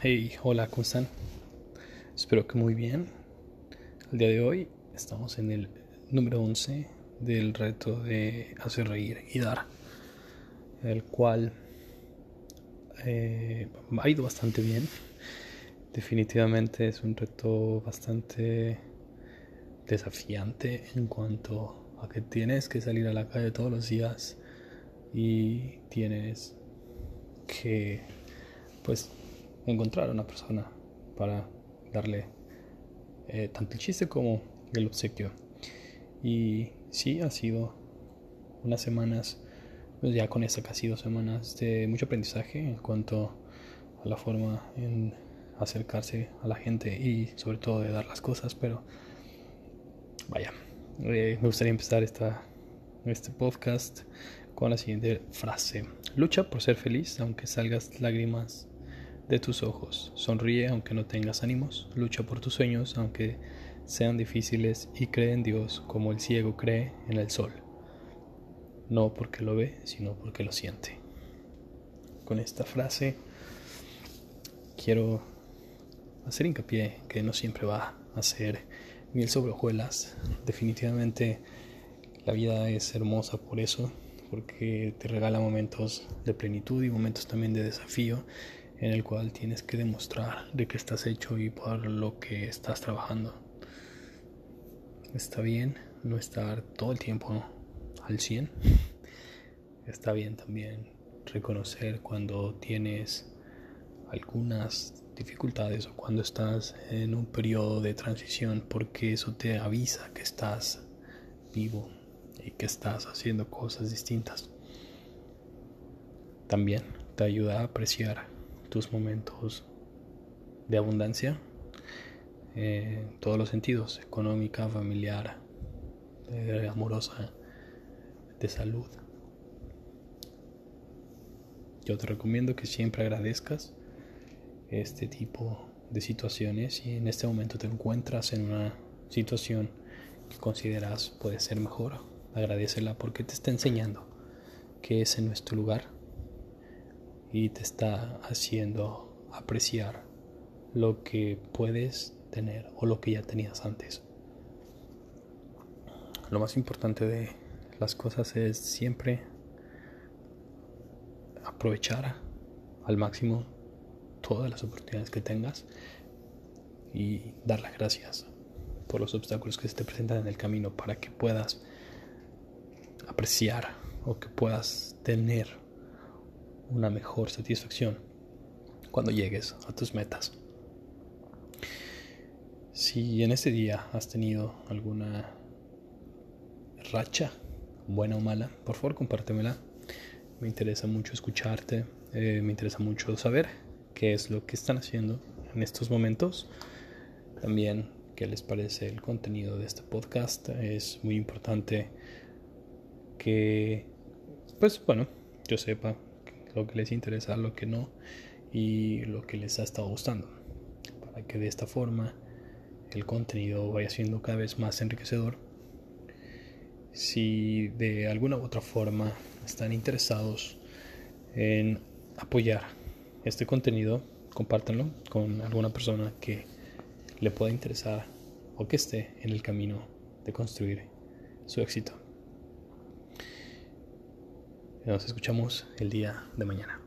Hey, hola, ¿cómo están? Espero que muy bien. El día de hoy estamos en el número 11 del reto de hacer reír y dar, el cual eh, ha ido bastante bien. Definitivamente es un reto bastante desafiante en cuanto a que tienes que salir a la calle todos los días y tienes que pues encontrar a una persona para darle eh, tanto el chiste como el obsequio. Y sí, ha sido unas semanas, pues ya con esta casi dos semanas de mucho aprendizaje en cuanto a la forma en acercarse a la gente y sobre todo de dar las cosas, pero vaya, eh, me gustaría empezar esta, este podcast con la siguiente frase. Lucha por ser feliz aunque salgas lágrimas de tus ojos. Sonríe aunque no tengas ánimos, lucha por tus sueños aunque sean difíciles y cree en Dios como el ciego cree en el sol. No porque lo ve, sino porque lo siente. Con esta frase quiero hacer hincapié que no siempre va a ser miel sobre hojuelas. Definitivamente la vida es hermosa por eso, porque te regala momentos de plenitud y momentos también de desafío en el cual tienes que demostrar de qué estás hecho y por lo que estás trabajando. Está bien no estar todo el tiempo al 100. Está bien también reconocer cuando tienes algunas dificultades o cuando estás en un periodo de transición porque eso te avisa que estás vivo y que estás haciendo cosas distintas. También te ayuda a apreciar tus momentos de abundancia en todos los sentidos, económica, familiar, amorosa, de salud. Yo te recomiendo que siempre agradezcas este tipo de situaciones y en este momento te encuentras en una situación que consideras puede ser mejor, agradecela porque te está enseñando que es en nuestro lugar y te está haciendo apreciar lo que puedes tener o lo que ya tenías antes. Lo más importante de las cosas es siempre aprovechar al máximo todas las oportunidades que tengas y dar las gracias por los obstáculos que se te presentan en el camino para que puedas apreciar o que puedas tener una mejor satisfacción cuando llegues a tus metas. Si en este día has tenido alguna racha, buena o mala, por favor compártemela. Me interesa mucho escucharte, eh, me interesa mucho saber qué es lo que están haciendo en estos momentos. También qué les parece el contenido de este podcast. Es muy importante que, pues bueno, yo sepa lo que les interesa, lo que no y lo que les ha estado gustando. Para que de esta forma el contenido vaya siendo cada vez más enriquecedor. Si de alguna u otra forma están interesados en apoyar este contenido, compártanlo con alguna persona que le pueda interesar o que esté en el camino de construir su éxito. Nos escuchamos el día de mañana.